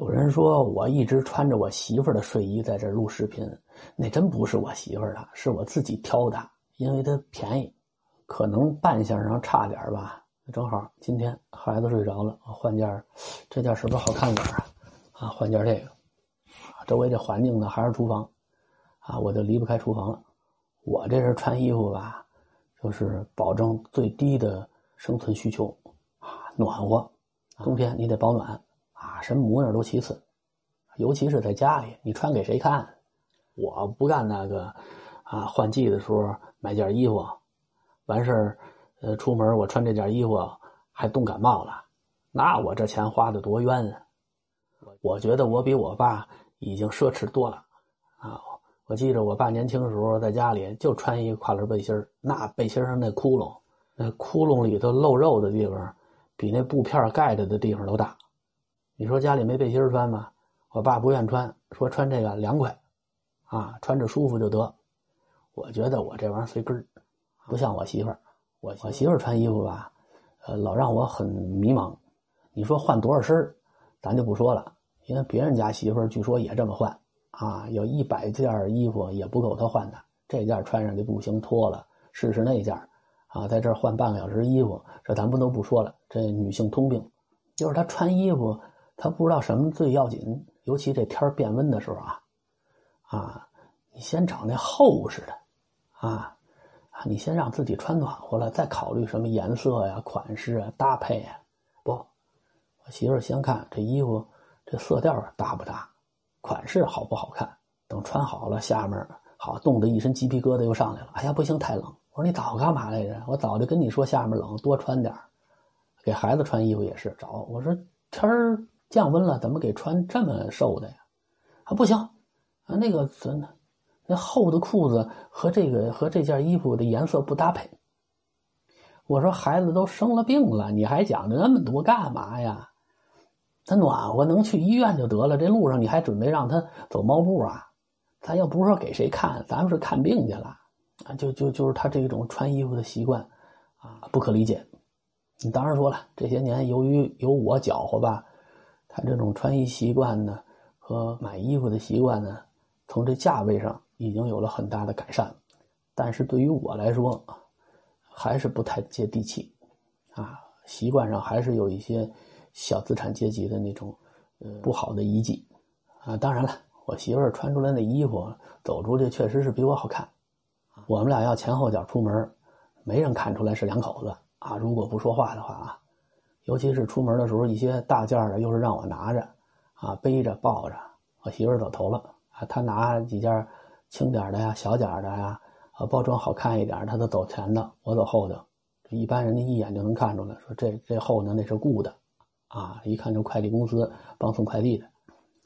有人说我一直穿着我媳妇儿的睡衣在这录视频，那真不是我媳妇儿的，是我自己挑的，因为它便宜，可能扮相上差点吧。正好今天孩子睡着了，我换件这件是不是好看点啊？啊，换件这个。周围这环境呢还是厨房，啊，我就离不开厨房了。我这人穿衣服吧，就是保证最低的生存需求，啊，暖和。冬天你得保暖。啊什么模样都其次，尤其是在家里，你穿给谁看？我不干那个，啊，换季的时候买件衣服，完事儿，呃，出门我穿这件衣服还冻感冒了，那我这钱花的多冤啊！我觉得我比我爸已经奢侈多了，啊，我记着我爸年轻时候在家里就穿一个跨栏背心那背心上那窟窿，那窟窿里头露肉的地方，比那布片盖着的地方都大。你说家里没背心穿吗？我爸不愿穿，说穿这个凉快，啊，穿着舒服就得。我觉得我这玩意儿随根儿，不像我媳妇儿。我我媳妇儿穿衣服吧，呃，老让我很迷茫。你说换多少身儿，咱就不说了，因为别人家媳妇儿据说也这么换，啊，有一百件衣服也不够她换的。这件穿上就不行，脱了试试那件，啊，在这儿换半个小时衣服，这咱不都不说了。这女性通病，就是她穿衣服。他不知道什么最要紧，尤其这天变温的时候啊，啊，你先找那厚实的，啊，啊，你先让自己穿暖和了，再考虑什么颜色呀、款式啊、搭配啊。不，我媳妇先看这衣服这色调搭不搭，款式好不好看。等穿好了，下面好冻得一身鸡皮疙瘩又上来了。哎呀，不行，太冷。我说你早干嘛来着？我早就跟你说下面冷，多穿点给孩子穿衣服也是找我说天儿。降温了，怎么给穿这么瘦的呀？啊，不行，啊，那个那那厚的裤子和这个和这件衣服的颜色不搭配。我说孩子都生了病了，你还讲那么多干嘛呀？他暖和，能去医院就得了。这路上你还准备让他走猫步啊？咱又不是说给谁看，咱们是看病去了啊！就就就是他这种穿衣服的习惯啊，不可理解。你当然说了，这些年由于有我搅和吧。他这种穿衣习惯呢，和买衣服的习惯呢，从这价位上已经有了很大的改善，但是对于我来说，还是不太接地气，啊，习惯上还是有一些小资产阶级的那种呃不好的遗迹，啊，当然了，我媳妇儿穿出来那衣服走出去确实是比我好看，我们俩要前后脚出门，没人看出来是两口子。啊，如果不说话的话啊。尤其是出门的时候，一些大件的又是让我拿着，啊，背着抱着。我媳妇走头了，啊，她拿几件轻点的呀、小点的呀，啊，包装好看一点，她都走前头，我走后头。一般人家一眼就能看出来，说这这后头那是雇的，啊，一看就快递公司帮送快递的，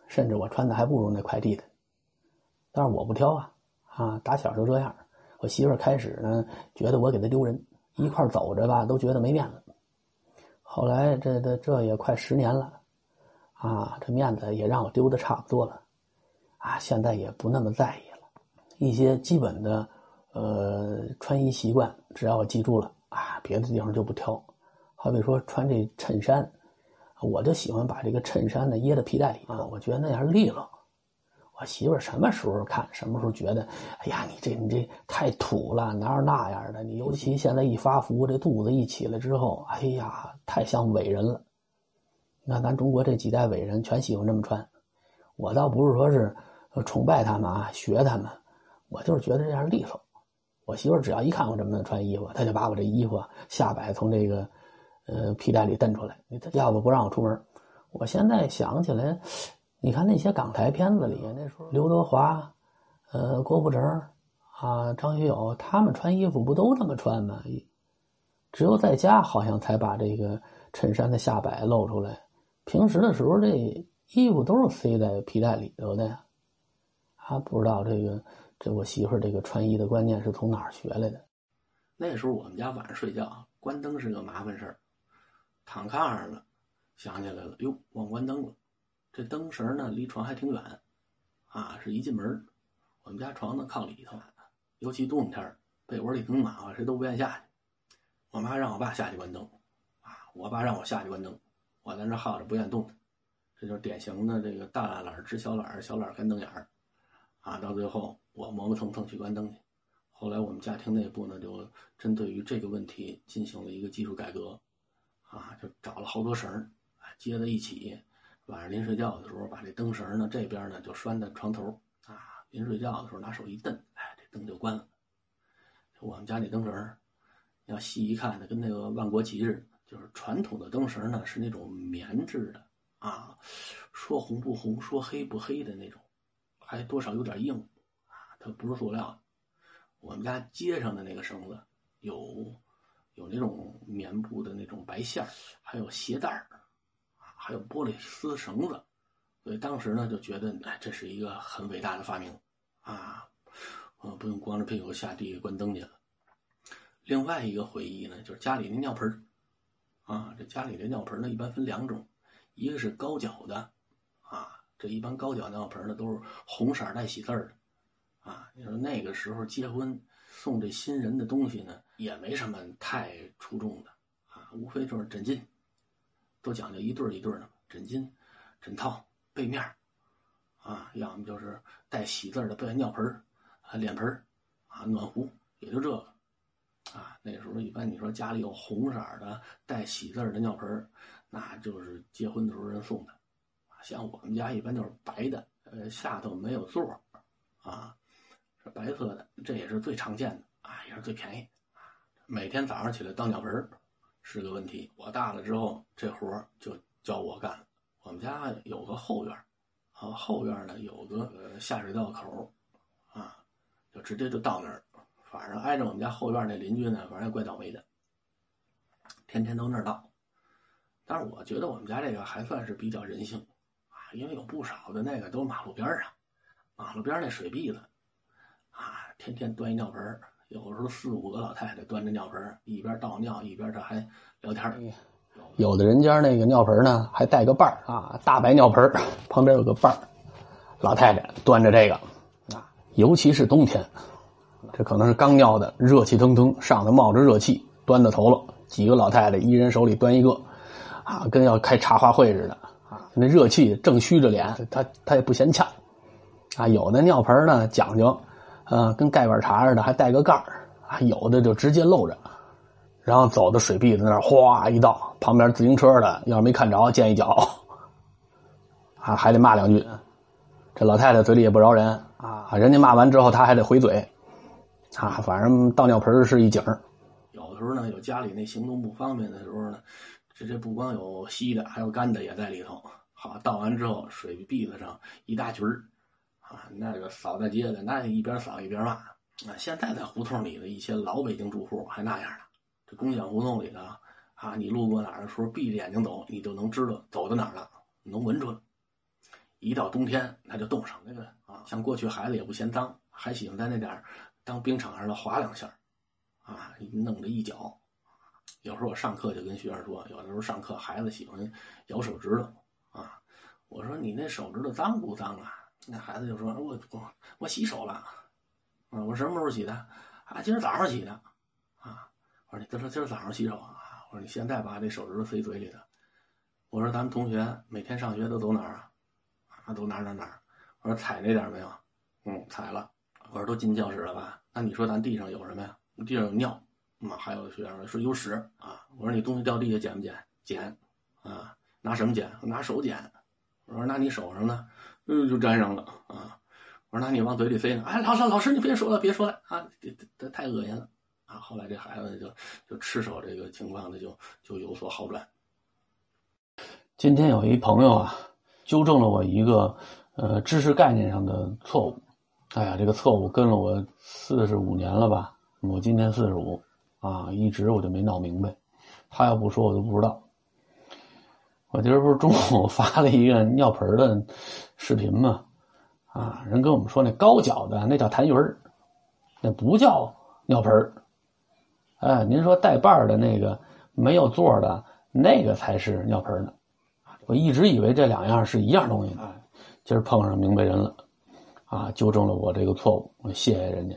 甚至我穿的还不如那快递的。但是我不挑啊，啊，打小就这样。我媳妇开始呢，觉得我给她丢人，一块走着吧，都觉得没面子。后来这这这也快十年了，啊，这面子也让我丢的差不多了，啊，现在也不那么在意了。一些基本的，呃，穿衣习惯，只要我记住了，啊，别的地方就不挑。好比说穿这衬衫，我就喜欢把这个衬衫呢掖在皮带里啊，我觉得那样利落。我媳妇什么时候看，什么时候觉得，哎呀，你这你这太土了，哪有那样的？你尤其现在一发福，这肚子一起来之后，哎呀，太像伟人了。你看咱中国这几代伟人全喜欢这么穿，我倒不是说是崇拜他们啊，学他们，我就是觉得这样利索。我媳妇只要一看我这么穿衣服，她就把我这衣服下摆从这个呃皮带里蹬出来，要不不让我出门。我现在想起来。你看那些港台片子里，那时候刘德华、呃郭富城啊、张学友，他们穿衣服不都这么穿吗？只有在家好像才把这个衬衫的下摆露出来，平时的时候这衣服都是塞在皮带里头的呀。还不知道这个这我媳妇这个穿衣的观念是从哪儿学来的。那时候我们家晚上睡觉关灯是个麻烦事儿，躺炕上了，想起来了，哟，忘关灯了。这灯绳呢，离床还挺远，啊，是一进门，我们家床呢靠里头，尤其冬天被窝里更暖和，谁都不愿意下去。我妈让我爸下去关灯，啊，我爸让我下去关灯，我在那耗着不愿动。这就是典型的这个大懒儿治小懒儿，小懒儿干瞪眼儿，啊，到最后我磨磨蹭蹭去关灯去。后来我们家庭内部呢，就针对于这个问题进行了一个技术改革，啊，就找了好多绳儿，接在一起，晚上临睡觉的时候把这灯绳呢这边呢就拴在床头，啊，临睡觉的时候拿手一蹬，哎，这灯就关了。我们家那灯绳要细一看呢，跟那个万国旗似的，就是传统的灯绳呢是那种棉质的。啊，说红不红，说黑不黑的那种，还多少有点硬，啊，它不是塑料。我们家街上的那个绳子有有那种棉布的那种白线还有鞋带啊，还有玻璃丝绳子，所以当时呢就觉得，哎，这是一个很伟大的发明，啊，呃，不用光着屁股下地关灯去了。另外一个回忆呢，就是家里那尿盆啊，这家里的尿盆呢一般分两种。一个是高脚的，啊，这一般高脚尿盆呢都是红色带喜字的，啊，你说那个时候结婚送这新人的东西呢，也没什么太出众的，啊，无非就是枕巾，都讲究一对一对的枕巾、枕套、被面啊，要么就是带喜字的被尿盆啊、脸盆啊、暖壶，也就这个，啊，那时候一般你说家里有红色的带喜字的尿盆那就是结婚的时候人送的，像我们家一般就是白的，呃，下头没有座啊，是白色的，这也是最常见的啊，也是最便宜每天早上起来倒尿盆是个问题。我大了之后，这活就交我干。我们家有个后院啊，后院呢有个下水道口啊，就直接就到那儿。反正挨着我们家后院那邻居呢，反正也怪倒霉的，天天都那儿倒。但是我觉得我们家这个还算是比较人性，啊，因为有不少的那个都马路边上，马路边那水篦子，啊，天天端一尿盆有时候四五个老太太端着尿盆一边倒尿一边这还聊天有的人家那个尿盆呢还带个把儿啊，大白尿盆旁边有个把儿，老太太端着这个，啊，尤其是冬天，这可能是刚尿的，热气腾腾，上头冒着热气，端到头了，几个老太太一人手里端一个。啊，跟要开茶话会似的啊！那热气正虚着脸，他他也不嫌呛啊。有的尿盆呢讲究，呃，跟盖碗茶似的，还带个盖儿啊。有的就直接露着，然后走到水篦子那儿，哗一倒，旁边自行车的要是没看着，溅一脚啊，还得骂两句。这老太太嘴里也不饶人啊，人家骂完之后，她还得回嘴啊。反正倒尿盆是一景有的时候呢，有家里那行动不方便的时候呢。这这不光有稀的，还有干的也在里头。好，倒完之后，水篦子上一大群儿，啊，那个扫大街的，那一边扫一边骂。啊，现在在胡同里的一些老北京住户还那样呢。这工匠胡同里的啊，你路过哪儿的时候，闭着眼睛走，你就能知道走到哪儿了，能闻出来。一到冬天，那就冻上那个啊，像过去孩子也不嫌脏，还喜欢在那点当冰场上的滑两下，啊，弄着一脚。有时候我上课就跟学生说，有的时候上课孩子喜欢咬手指头啊。我说你那手指头脏不脏啊？那孩子就说我我我洗手了啊。我什么时候洗的？啊，今儿早上洗的啊。我说你他说今儿早上洗手啊？我说你现在把这手指头塞嘴里头。我说咱们同学每天上学都走哪儿啊？啊，都哪儿哪儿哪儿？我说踩那点没有？嗯，踩了。我说都进教室了吧？那你说咱地上有什么呀？地上有尿。嘛，还有学生说有屎啊！我说你东西掉地下捡不捡？捡，啊，拿什么捡？拿手捡。我说那你手上呢？嗯，就粘上了啊。我说那你往嘴里塞呢？哎，老师老师你别说了别说了啊，这这太恶心了啊！后来这孩子就就吃手这个情况呢就就有所好转。今天有一朋友啊，纠正了我一个呃知识概念上的错误。哎呀，这个错误跟了我四十五年了吧？我今年四十五。啊，一直我就没闹明白，他要不说我都不知道。我今儿不是中午 发了一个尿盆的视频吗？啊，人跟我们说那高脚的那叫痰盂那不叫尿盆哎，您说带把的那个没有座的那个才是尿盆呢。我一直以为这两样是一样东西呢，今儿碰上明白人了，啊，纠正了我这个错误，我谢谢人家。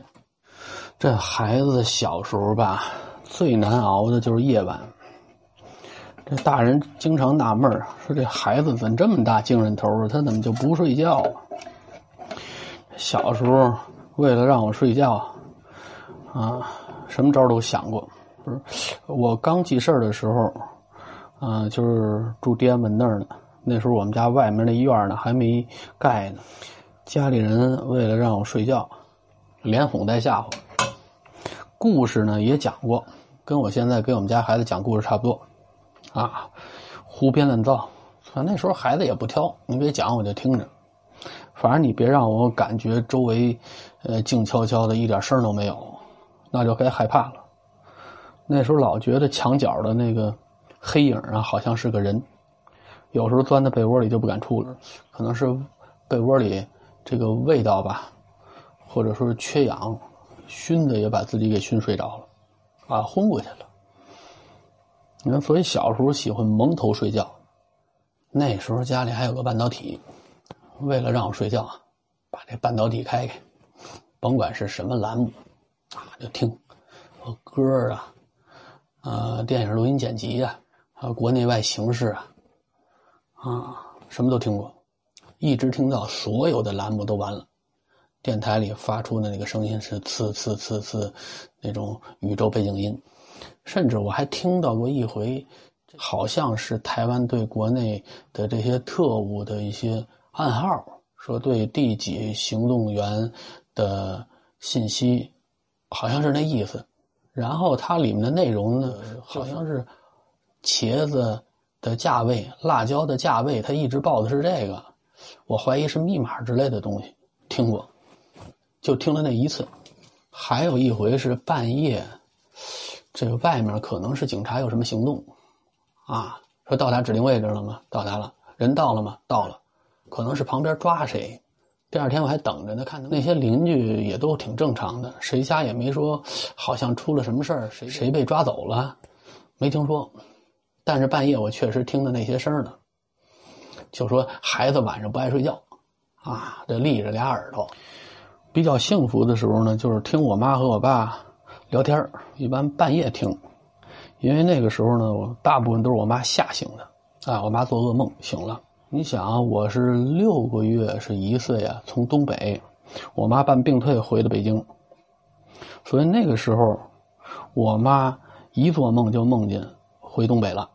这孩子小时候吧，最难熬的就是夜晚。这大人经常纳闷说这孩子怎这么大精神头他怎么就不睡觉？小时候为了让我睡觉，啊，什么招都想过。不是，我刚记事儿的时候，啊，就是住天安门那儿呢。那时候我们家外面那院呢还没盖呢，家里人为了让我睡觉，连哄带吓唬。故事呢也讲过，跟我现在给我们家孩子讲故事差不多。啊，胡编乱造，反正那时候孩子也不挑，你给讲我就听着。反正你别让我感觉周围，呃，静悄悄的，一点声都没有，那就该害怕了。那时候老觉得墙角的那个黑影啊，好像是个人。有时候钻在被窝里就不敢出来，可能是被窝里这个味道吧，或者说是缺氧，熏的也把自己给熏睡着了，啊，昏过去了。你看，所以小时候喜欢蒙头睡觉。那时候家里还有个半导体，为了让我睡觉啊，把这半导体开开，甭管是什么栏目，啊，就听，歌啊，啊，电影录音剪辑啊，还有国内外形势啊，啊，什么都听过，一直听到所有的栏目都完了，电台里发出的那个声音是呲呲呲呲，那种宇宙背景音。甚至我还听到过一回，好像是台湾对国内的这些特务的一些暗号，说对第几行动员的信息，好像是那意思。然后它里面的内容呢，好像是茄子的价位、辣椒的价位，它一直报的是这个。我怀疑是密码之类的东西，听过，就听了那一次。还有一回是半夜。这个外面可能是警察有什么行动，啊，说到达指定位置了吗？到达了，人到了吗？到了，可能是旁边抓谁。第二天我还等着呢，看那些邻居也都挺正常的，谁家也没说好像出了什么事儿，谁谁被抓走了，没听说。但是半夜我确实听到那些声呢，就说孩子晚上不爱睡觉，啊，这立着俩耳朵。比较幸福的时候呢，就是听我妈和我爸。聊天一般半夜听，因为那个时候呢，我大部分都是我妈吓醒的啊。我妈做噩梦醒了。你想，我是六个月是一岁啊，从东北，我妈办病退回的北京，所以那个时候，我妈一做梦就梦见回东北了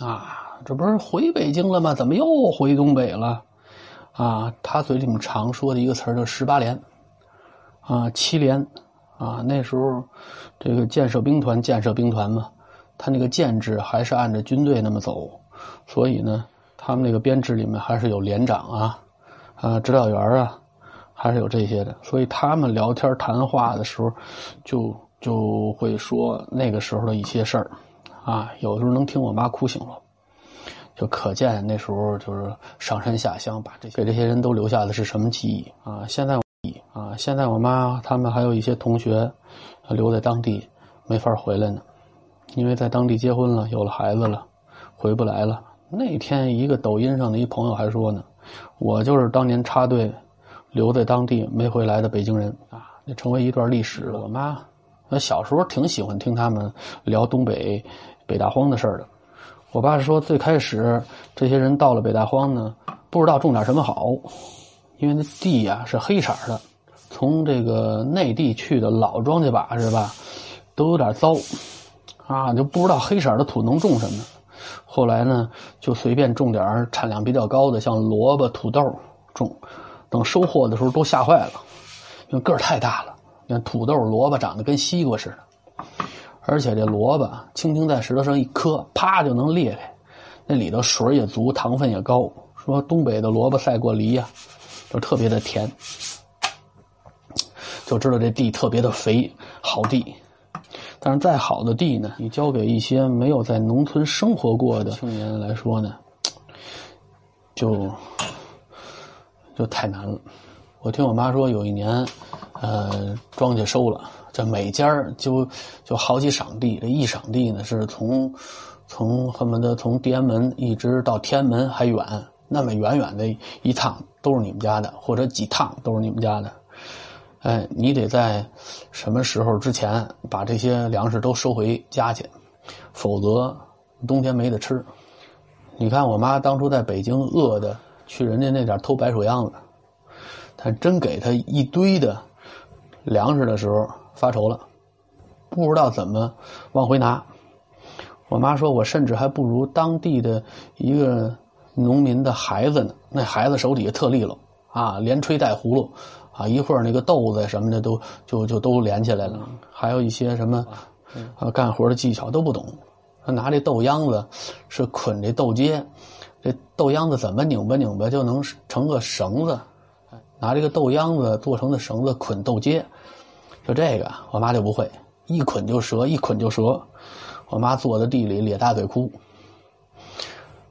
啊。这不是回北京了吗？怎么又回东北了？啊，她嘴里面常说的一个词儿叫十八连啊，七连。啊，那时候，这个建设兵团，建设兵团嘛，他那个建制还是按照军队那么走，所以呢，他们那个编制里面还是有连长啊，啊，指导员啊，还是有这些的。所以他们聊天谈话的时候，就就会说那个时候的一些事儿，啊，有时候能听我妈哭醒了，就可见那时候就是上山下乡，把这些给这些人都留下的是什么记忆啊？现在。啊，现在我妈他们还有一些同学留在当地，没法回来呢，因为在当地结婚了，有了孩子了，回不来了。那天一个抖音上的一朋友还说呢，我就是当年插队留在当地没回来的北京人啊，那成为一段历史了。我妈，我小时候挺喜欢听他们聊东北北大荒的事儿的。我爸说，最开始这些人到了北大荒呢，不知道种点什么好。因为那地呀是黑色的，从这个内地去的老庄稼把是吧，都有点糟，啊，就不知道黑色的土能种什么。后来呢，就随便种点产量比较高的，像萝卜、土豆种。等收获的时候都吓坏了，因为个儿太大了。你看土豆、萝卜长得跟西瓜似的，而且这萝卜轻轻在石头上一磕，啪就能裂开。那里头水也足，糖分也高。说东北的萝卜赛过梨呀。就特别的甜，就知道这地特别的肥，好地。但是再好的地呢，你交给一些没有在农村生活过的青年来说呢，就就太难了。我听我妈说，有一年，呃，庄稼收了，这每家就就好几晌地，这一晌地呢是从从恨不得从地安门一直到天安门还远。那么远远的一趟都是你们家的，或者几趟都是你们家的，哎，你得在什么时候之前把这些粮食都收回家去，否则冬天没得吃。你看我妈当初在北京饿的，去人家那点偷白薯秧子，她真给她一堆的粮食的时候发愁了，不知道怎么往回拿。我妈说，我甚至还不如当地的一个农民的孩子呢。那孩子手底下特利落啊，连吹带葫芦啊，一会儿那个豆子什么的都就就都连起来了。还有一些什么啊干活的技巧都不懂。他拿这豆秧子是捆这豆秸，这豆秧子怎么拧吧拧吧就能成个绳子。拿这个豆秧子做成的绳子捆豆秸，就这个我妈就不会，一捆就折，一捆就折。我妈坐在地里咧大嘴哭。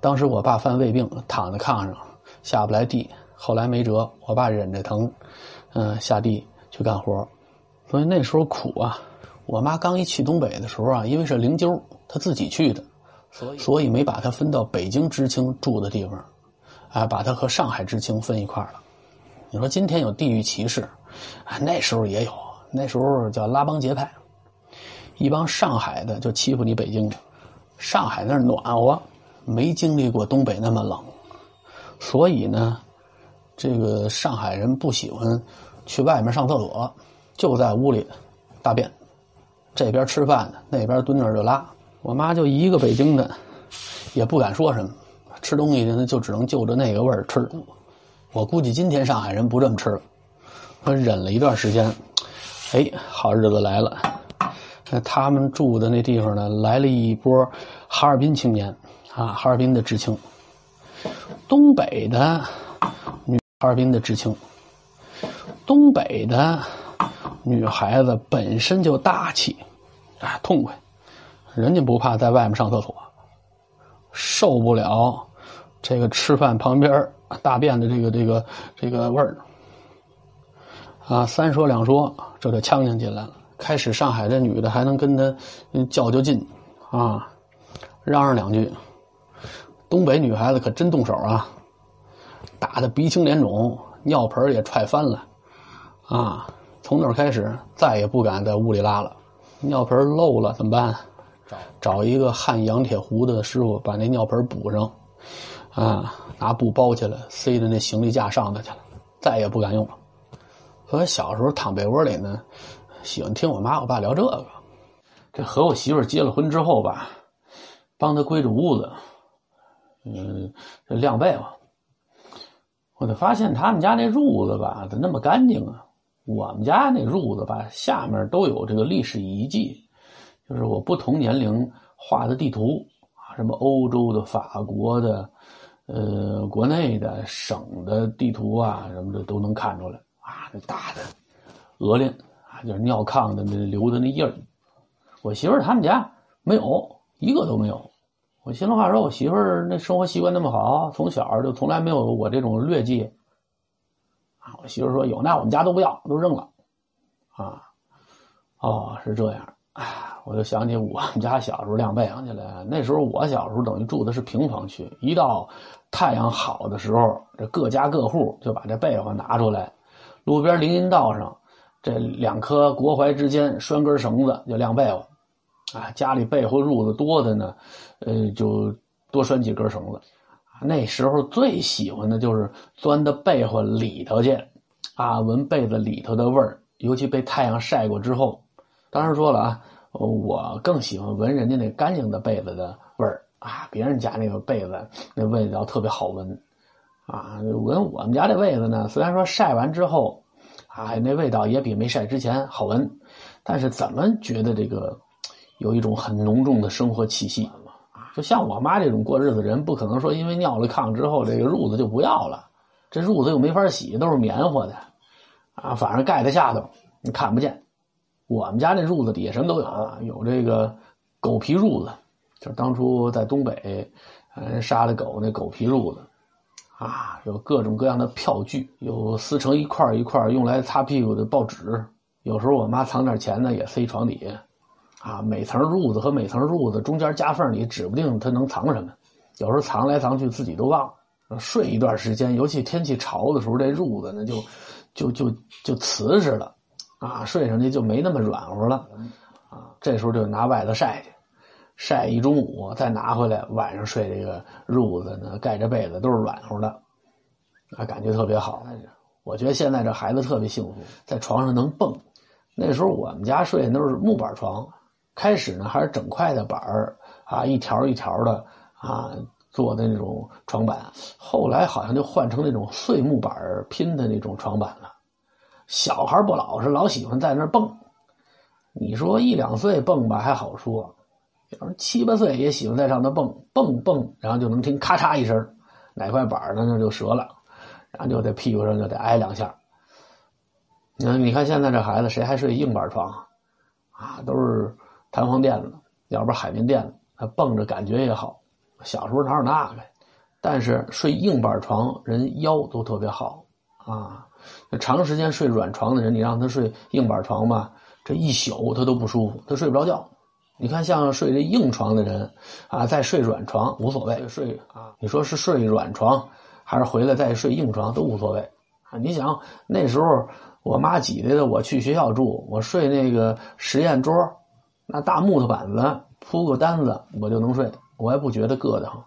当时我爸犯胃病，躺在炕上下不来地，后来没辙，我爸忍着疼，嗯，下地去干活。所以那时候苦啊。我妈刚一去东北的时候啊，因为是灵柩，她自己去的，所以所以没把她分到北京知青住的地方，啊，把她和上海知青分一块了。你说今天有地域歧视，啊，那时候也有，那时候叫拉帮结派。一帮上海的就欺负你北京的，上海那儿暖和，没经历过东北那么冷，所以呢，这个上海人不喜欢去外面上厕所，就在屋里大便，这边吃饭呢，那边蹲那儿就拉。我妈就一个北京的，也不敢说什么，吃东西呢就只能就着那个味儿吃。我估计今天上海人不这么吃了，我忍了一段时间，哎，好日子来了。那他们住的那地方呢，来了一波哈尔滨青年，啊，哈尔滨的知青，东北的女哈尔滨的知青，东北的女孩子本身就大气，啊，痛快，人家不怕在外面上厕所，受不了这个吃饭旁边大便的这个这个这个味儿，啊，三说两说，这就呛呛进来了。开始，上海这女的还能跟他较较劲，啊，嚷嚷两句。东北女孩子可真动手啊，打的鼻青脸肿，尿盆也踹翻了，啊，从那开始再也不敢在屋里拉了。尿盆漏了怎么办？找一个焊羊铁壶的师傅把那尿盆补上，啊，拿布包起来，塞在那行李架上头去了，再也不敢用了。所以小时候躺被窝里呢。喜欢听我妈我爸聊这个，这和我媳妇结了婚之后吧，帮她归置屋子，嗯，这晾被子，我就发现他们家那褥子吧，怎么那么干净啊？我们家那褥子吧，下面都有这个历史遗迹，就是我不同年龄画的地图啊，什么欧洲的、法国的、呃，国内的省的地图啊，什么的都能看出来啊，那大的鹅链。就是尿炕的那留的那印儿，我媳妇儿他们家没有一个都没有。我心里话说，我媳妇儿那生活习惯那么好，从小就从来没有我这种劣迹。啊，我媳妇说有，那我们家都不要，都扔了。啊，哦，是这样。哎，我就想起我们家小时候晾被子去了。那时候我小时候等于住的是平房区，一到太阳好的时候，这各家各户就把这被子拿出来，路边林荫道上。这两棵国槐之间拴根绳子就晾被子，啊，家里被窝褥子多的呢，呃，就多拴几根绳子。那时候最喜欢的就是钻到被窝里头去，啊，闻被子里头的味儿，尤其被太阳晒过之后。当然说了啊，我更喜欢闻人家那干净的被子的味儿啊，别人家那个被子那味道特别好闻，啊，闻我们家这被子呢，虽然说晒完之后。啊，那味道也比没晒之前好闻，但是怎么觉得这个有一种很浓重的生活气息啊？就像我妈这种过日子人，不可能说因为尿了炕之后这个褥子就不要了，这褥子又没法洗，都是棉花的啊，反正盖在下头你看不见。我们家那褥子底下什么都有，有这个狗皮褥子，就是当初在东北，嗯，杀了狗那狗皮褥子。啊，有各种各样的票据，有撕成一块一块用来擦屁股的报纸。有时候我妈藏点钱呢，也塞床底下。啊，每层褥子和每层褥子中间夹缝里，指不定它能藏什么。有时候藏来藏去，自己都忘了。睡一段时间，尤其天气潮的时候，这褥子呢就就就就瓷实了。啊，睡上去就没那么软和了。啊，这时候就拿外头晒去，晒一中午，再拿回来，晚上睡这个褥子呢，盖着被子都是软和的，啊，感觉特别好。我觉得现在这孩子特别幸福，在床上能蹦。那时候我们家睡的都是木板床，开始呢还是整块的板儿啊，一条一条的啊做的那种床板，后来好像就换成那种碎木板拼的那种床板了。小孩不老实，老喜欢在那蹦。你说一两岁蹦吧还好说，要是七八岁也喜欢在上头蹦蹦蹦，然后就能听咔嚓一声，哪块板儿呢那就折了，然后就在屁股上就得挨两下。那你看现在这孩子谁还睡硬板床啊？都是弹簧垫子，要不海绵垫子，它蹦着感觉也好。小时候哪有那个？但是睡硬板床人腰都特别好啊。长时间睡软床的人，你让他睡硬板床吧，这一宿他都不舒服，他睡不着觉。你看像睡这硬床的人啊，再睡软床无所谓，睡啊，你说是睡软床还是回来再睡硬床都无所谓啊。你想那时候。我妈挤兑的我去学校住，我睡那个实验桌，那大木头板子铺个单子，我就能睡，我也不觉得硌得慌。